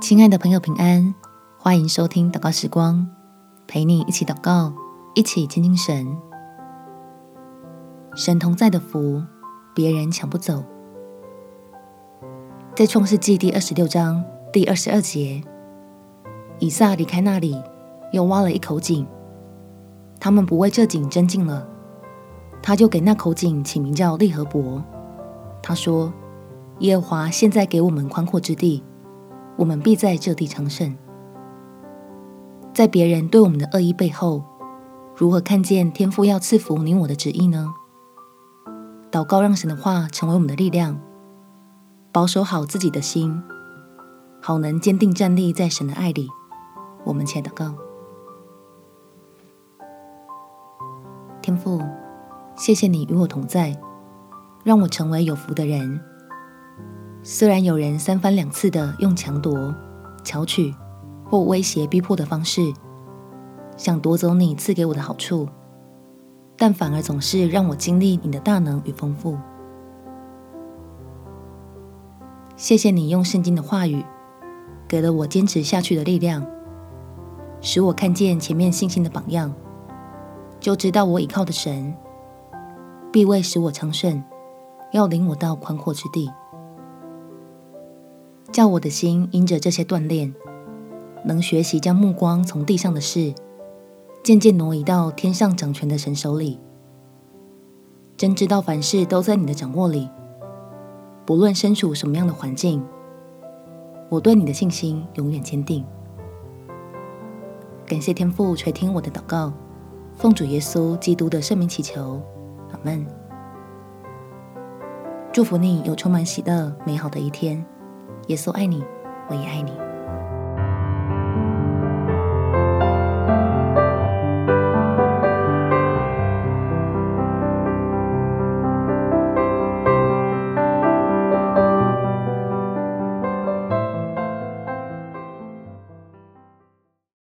亲爱的朋友，平安！欢迎收听祷告时光，陪你一起祷告，一起亲近神。神同在的福，别人抢不走。在创世纪第二十六章第二十二节，以撒离开那里，又挖了一口井。他们不为这井争竞了，他就给那口井起名叫利河伯。他说：“耶和华现在给我们宽阔之地。”我们必在这地昌盛。在别人对我们的恶意背后，如何看见天父要赐福你我的旨意呢？祷告，让神的话成为我们的力量，保守好自己的心，好能坚定站立在神的爱里。我们且祷告。天父，谢谢你与我同在，让我成为有福的人。虽然有人三番两次的用强夺、巧取或威胁逼迫的方式，想夺走你赐给我的好处，但反而总是让我经历你的大能与丰富。谢谢你用圣经的话语，给了我坚持下去的力量，使我看见前面信心的榜样，就知道我倚靠的神必为使我昌盛，要领我到宽阔之地。叫我的心因着这些锻炼，能学习将目光从地上的事，渐渐挪移到天上掌权的神手里。真知道凡事都在你的掌握里，不论身处什么样的环境，我对你的信心永远坚定。感谢天父垂听我的祷告，奉主耶稣基督的圣名祈求，阿门。祝福你有充满喜乐、美好的一天。耶稣爱你，我也爱你。